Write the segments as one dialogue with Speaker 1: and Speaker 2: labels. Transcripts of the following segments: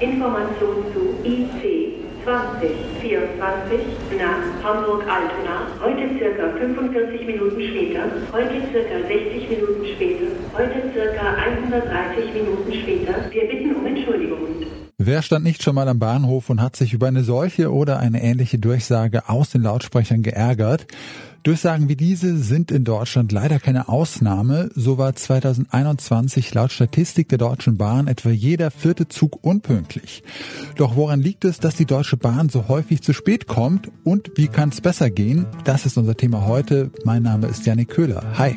Speaker 1: Information zu IC 2024 nach Hamburg-Altona. Heute circa 45 Minuten später. Heute circa 60 Minuten später. Heute circa 130 Minuten später. Wir bitten um Entschuldigung.
Speaker 2: Wer stand nicht schon mal am Bahnhof und hat sich über eine solche oder eine ähnliche Durchsage aus den Lautsprechern geärgert? Durchsagen wie diese sind in Deutschland leider keine Ausnahme. So war 2021 laut Statistik der Deutschen Bahn etwa jeder vierte Zug unpünktlich. Doch woran liegt es, dass die Deutsche Bahn so häufig zu spät kommt und wie kann es besser gehen? Das ist unser Thema heute. Mein Name ist Janik Köhler. Hi.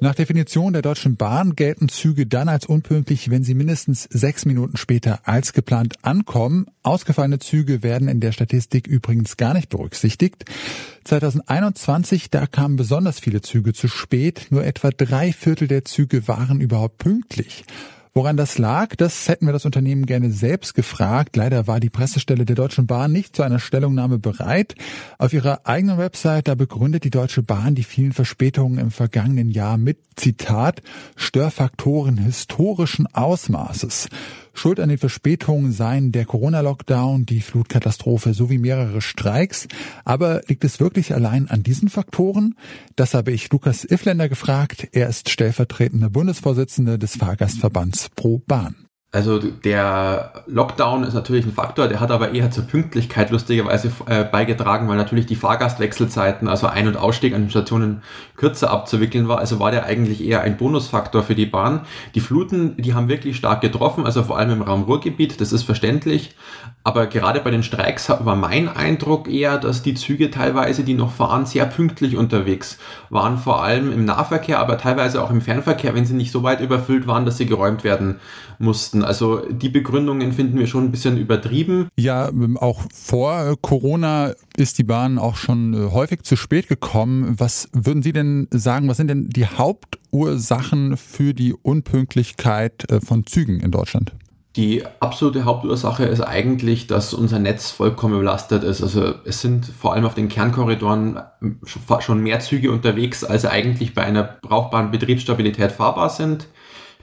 Speaker 2: Nach Definition der Deutschen Bahn gelten Züge dann als unpünktlich, wenn sie mindestens sechs Minuten später als geplant ankommen. Ausgefallene Züge werden in der Statistik übrigens gar nicht berücksichtigt. 2021, da kamen besonders viele Züge zu spät. Nur etwa drei Viertel der Züge waren überhaupt pünktlich. Woran das lag, das hätten wir das Unternehmen gerne selbst gefragt. Leider war die Pressestelle der Deutschen Bahn nicht zu einer Stellungnahme bereit. Auf ihrer eigenen Website, da begründet die Deutsche Bahn die vielen Verspätungen im vergangenen Jahr mit, Zitat, Störfaktoren historischen Ausmaßes. Schuld an den Verspätungen seien der Corona-Lockdown, die Flutkatastrophe sowie mehrere Streiks. Aber liegt es wirklich allein an diesen Faktoren? Das habe ich Lukas Ifländer gefragt. Er ist stellvertretender Bundesvorsitzender des Fahrgastverbands Pro Bahn.
Speaker 3: Also der Lockdown ist natürlich ein Faktor, der hat aber eher zur Pünktlichkeit lustigerweise äh, beigetragen, weil natürlich die Fahrgastwechselzeiten, also Ein- und Ausstieg an den Stationen kürzer abzuwickeln war. Also war der eigentlich eher ein Bonusfaktor für die Bahn. Die Fluten, die haben wirklich stark getroffen, also vor allem im Raum Ruhrgebiet, das ist verständlich. Aber gerade bei den Streiks war mein Eindruck eher, dass die Züge teilweise, die noch fahren, sehr pünktlich unterwegs waren, vor allem im Nahverkehr, aber teilweise auch im Fernverkehr, wenn sie nicht so weit überfüllt waren, dass sie geräumt werden mussten. Also die Begründungen finden wir schon ein bisschen übertrieben.
Speaker 2: Ja, ähm, auch vor Corona ist die Bahn auch schon äh, häufig zu spät gekommen. Was würden Sie denn sagen, was sind denn die Hauptursachen für die Unpünktlichkeit äh, von Zügen in Deutschland?
Speaker 3: Die absolute Hauptursache ist eigentlich, dass unser Netz vollkommen belastet ist. Also es sind vor allem auf den Kernkorridoren schon mehr Züge unterwegs, als eigentlich bei einer brauchbaren Betriebsstabilität fahrbar sind.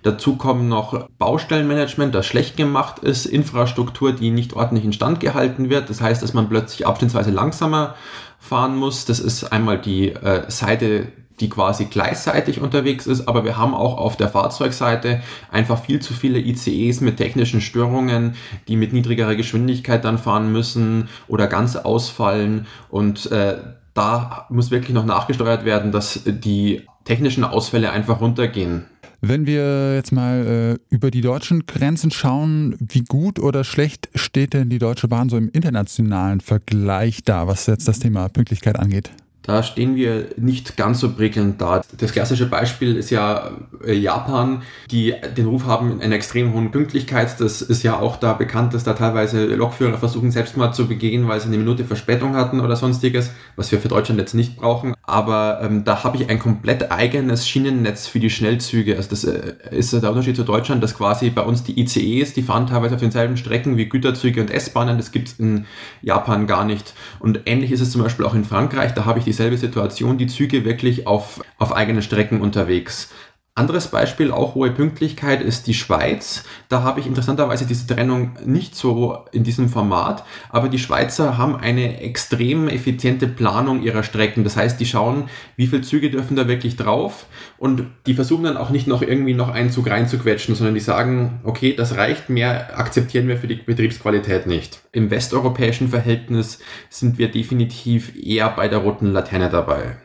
Speaker 3: Dazu kommen noch Baustellenmanagement, das schlecht gemacht ist, Infrastruktur, die nicht ordentlich instand gehalten wird. Das heißt, dass man plötzlich abschnittsweise langsamer fahren muss. Das ist einmal die äh, Seite, die quasi gleichseitig unterwegs ist, aber wir haben auch auf der Fahrzeugseite einfach viel zu viele ICEs mit technischen Störungen, die mit niedrigerer Geschwindigkeit dann fahren müssen oder ganz ausfallen und äh, da muss wirklich noch nachgesteuert werden, dass die technischen Ausfälle einfach runtergehen.
Speaker 2: Wenn wir jetzt mal äh, über die deutschen Grenzen schauen, wie gut oder schlecht steht denn die Deutsche Bahn so im internationalen Vergleich da, was jetzt das Thema Pünktlichkeit angeht?
Speaker 3: Da stehen wir nicht ganz so prickelnd da. Das klassische Beispiel ist ja äh, Japan, die den Ruf haben einer extrem hohen Pünktlichkeit. Das ist ja auch da bekannt, dass da teilweise Lokführer versuchen, Selbstmord zu begehen, weil sie eine Minute Verspätung hatten oder sonstiges, was wir für Deutschland jetzt nicht brauchen. Aber ähm, da habe ich ein komplett eigenes Schienennetz für die Schnellzüge. Also das äh, ist der Unterschied zu Deutschland, dass quasi bei uns die ICEs, die fahren teilweise auf denselben Strecken wie Güterzüge und S-Bahnen. Das gibt es in Japan gar nicht. Und ähnlich ist es zum Beispiel auch in Frankreich. Da habe ich die dieselbe Situation, die Züge wirklich auf, auf eigenen Strecken unterwegs. Anderes Beispiel, auch hohe Pünktlichkeit, ist die Schweiz. Da habe ich interessanterweise diese Trennung nicht so in diesem Format, aber die Schweizer haben eine extrem effiziente Planung ihrer Strecken. Das heißt, die schauen, wie viele Züge dürfen da wirklich drauf und die versuchen dann auch nicht noch irgendwie noch einen Zug reinzuquetschen, sondern die sagen, okay, das reicht, mehr akzeptieren wir für die Betriebsqualität nicht. Im westeuropäischen Verhältnis sind wir definitiv eher bei der roten Laterne dabei.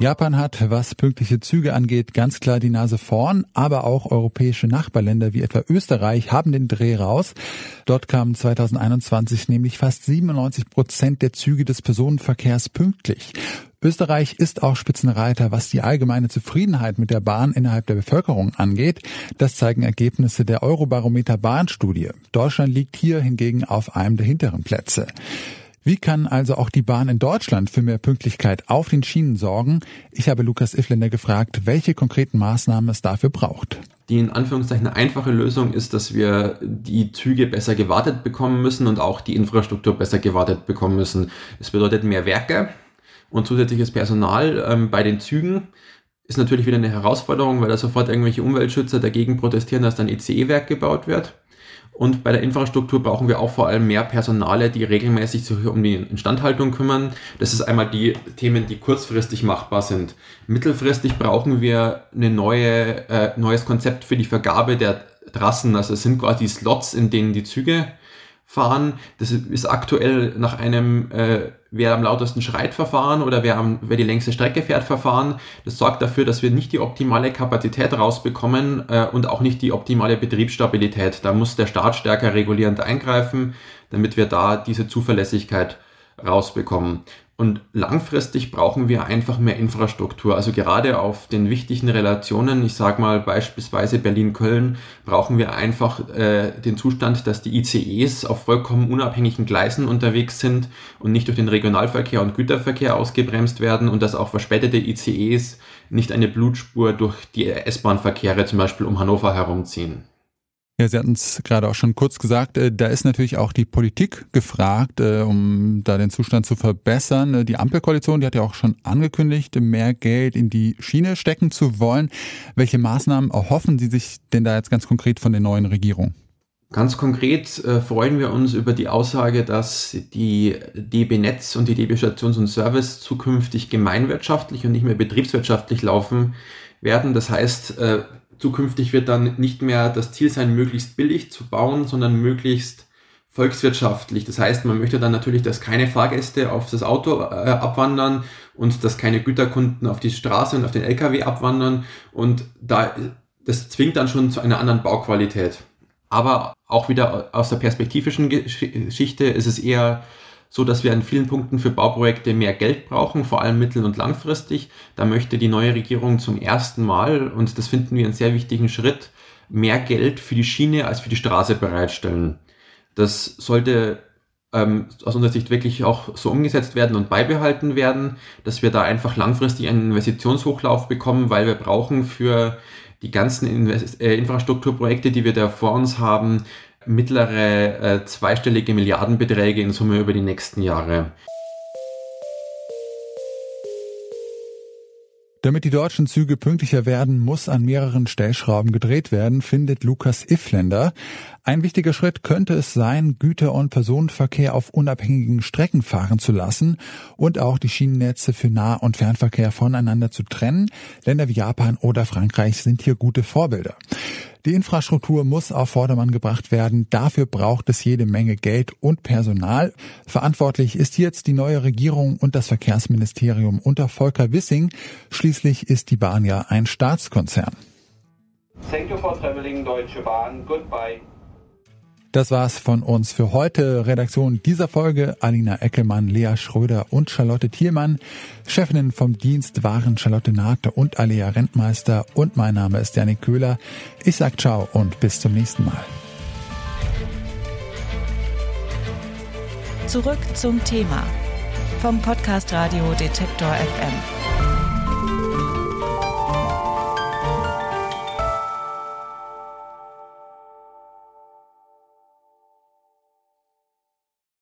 Speaker 2: Japan hat, was pünktliche Züge angeht, ganz klar die Nase vorn, aber auch europäische Nachbarländer wie etwa Österreich haben den Dreh raus. Dort kamen 2021 nämlich fast 97 Prozent der Züge des Personenverkehrs pünktlich. Österreich ist auch Spitzenreiter, was die allgemeine Zufriedenheit mit der Bahn innerhalb der Bevölkerung angeht. Das zeigen Ergebnisse der Eurobarometer Bahnstudie. Deutschland liegt hier hingegen auf einem der hinteren Plätze. Wie kann also auch die Bahn in Deutschland für mehr Pünktlichkeit auf den Schienen sorgen? Ich habe Lukas Ifländer gefragt, welche konkreten Maßnahmen es dafür braucht.
Speaker 3: Die in Anführungszeichen einfache Lösung ist, dass wir die Züge besser gewartet bekommen müssen und auch die Infrastruktur besser gewartet bekommen müssen. Das bedeutet mehr Werke und zusätzliches Personal ähm, bei den Zügen. Ist natürlich wieder eine Herausforderung, weil da sofort irgendwelche Umweltschützer dagegen protestieren, dass dann ECE-Werk gebaut wird. Und bei der Infrastruktur brauchen wir auch vor allem mehr Personale, die regelmäßig sich um die Instandhaltung kümmern. Das ist einmal die Themen, die kurzfristig machbar sind. Mittelfristig brauchen wir ein neue, äh, neues Konzept für die Vergabe der Trassen. Also es sind quasi Slots, in denen die Züge fahren. Das ist aktuell nach einem äh, wer am lautesten schreit Verfahren oder wer, am, wer die längste Strecke fährt Verfahren. Das sorgt dafür, dass wir nicht die optimale Kapazität rausbekommen äh, und auch nicht die optimale Betriebsstabilität. Da muss der Staat stärker regulierend eingreifen, damit wir da diese Zuverlässigkeit rausbekommen. Und langfristig brauchen wir einfach mehr Infrastruktur. Also gerade auf den wichtigen Relationen, ich sage mal beispielsweise Berlin-Köln, brauchen wir einfach äh, den Zustand, dass die ICEs auf vollkommen unabhängigen Gleisen unterwegs sind und nicht durch den Regionalverkehr und Güterverkehr ausgebremst werden und dass auch verspätete ICEs nicht eine Blutspur durch die S-Bahn-Verkehre zum Beispiel um Hannover herumziehen.
Speaker 2: Ja, Sie hatten es gerade auch schon kurz gesagt, äh, da ist natürlich auch die Politik gefragt, äh, um da den Zustand zu verbessern. Äh, die Ampelkoalition, die hat ja auch schon angekündigt, mehr Geld in die Schiene stecken zu wollen. Welche Maßnahmen erhoffen Sie sich denn da jetzt ganz konkret von der neuen Regierung?
Speaker 3: Ganz konkret freuen wir uns über die Aussage, dass die DB Netz und die DB Stations und Service zukünftig gemeinwirtschaftlich und nicht mehr betriebswirtschaftlich laufen werden. Das heißt, zukünftig wird dann nicht mehr das Ziel sein, möglichst billig zu bauen, sondern möglichst volkswirtschaftlich. Das heißt, man möchte dann natürlich, dass keine Fahrgäste auf das Auto äh, abwandern und dass keine Güterkunden auf die Straße und auf den LKW abwandern. Und da, das zwingt dann schon zu einer anderen Bauqualität. Aber auch wieder aus der perspektivischen Geschichte ist es eher so dass wir an vielen Punkten für Bauprojekte mehr Geld brauchen, vor allem mittel- und langfristig. Da möchte die neue Regierung zum ersten Mal, und das finden wir einen sehr wichtigen Schritt, mehr Geld für die Schiene als für die Straße bereitstellen. Das sollte ähm, aus unserer Sicht wirklich auch so umgesetzt werden und beibehalten werden, dass wir da einfach langfristig einen Investitionshochlauf bekommen, weil wir brauchen für die ganzen Invest äh, Infrastrukturprojekte, die wir da vor uns haben, mittlere äh, zweistellige Milliardenbeträge in Summe über die nächsten Jahre.
Speaker 2: Damit die deutschen Züge pünktlicher werden, muss an mehreren Stellschrauben gedreht werden, findet Lukas Ifländer. Ein wichtiger Schritt könnte es sein, Güter- und Personenverkehr auf unabhängigen Strecken fahren zu lassen und auch die Schienennetze für Nah- und Fernverkehr voneinander zu trennen. Länder wie Japan oder Frankreich sind hier gute Vorbilder. Die Infrastruktur muss auf Vordermann gebracht werden. Dafür braucht es jede Menge Geld und Personal. Verantwortlich ist jetzt die neue Regierung und das Verkehrsministerium unter Volker Wissing. Schließlich ist die Bahn ja ein Staatskonzern. Thank you for traveling Deutsche Bahn. Goodbye. Das war's von uns für heute. Redaktion dieser Folge Alina Eckelmann, Lea Schröder und Charlotte Thielmann. Chefinnen vom Dienst waren Charlotte Nate und Alea Rentmeister und mein Name ist Janik Köhler. Ich sag ciao und bis zum nächsten Mal.
Speaker 4: Zurück zum Thema vom Podcast Radio Detektor FM.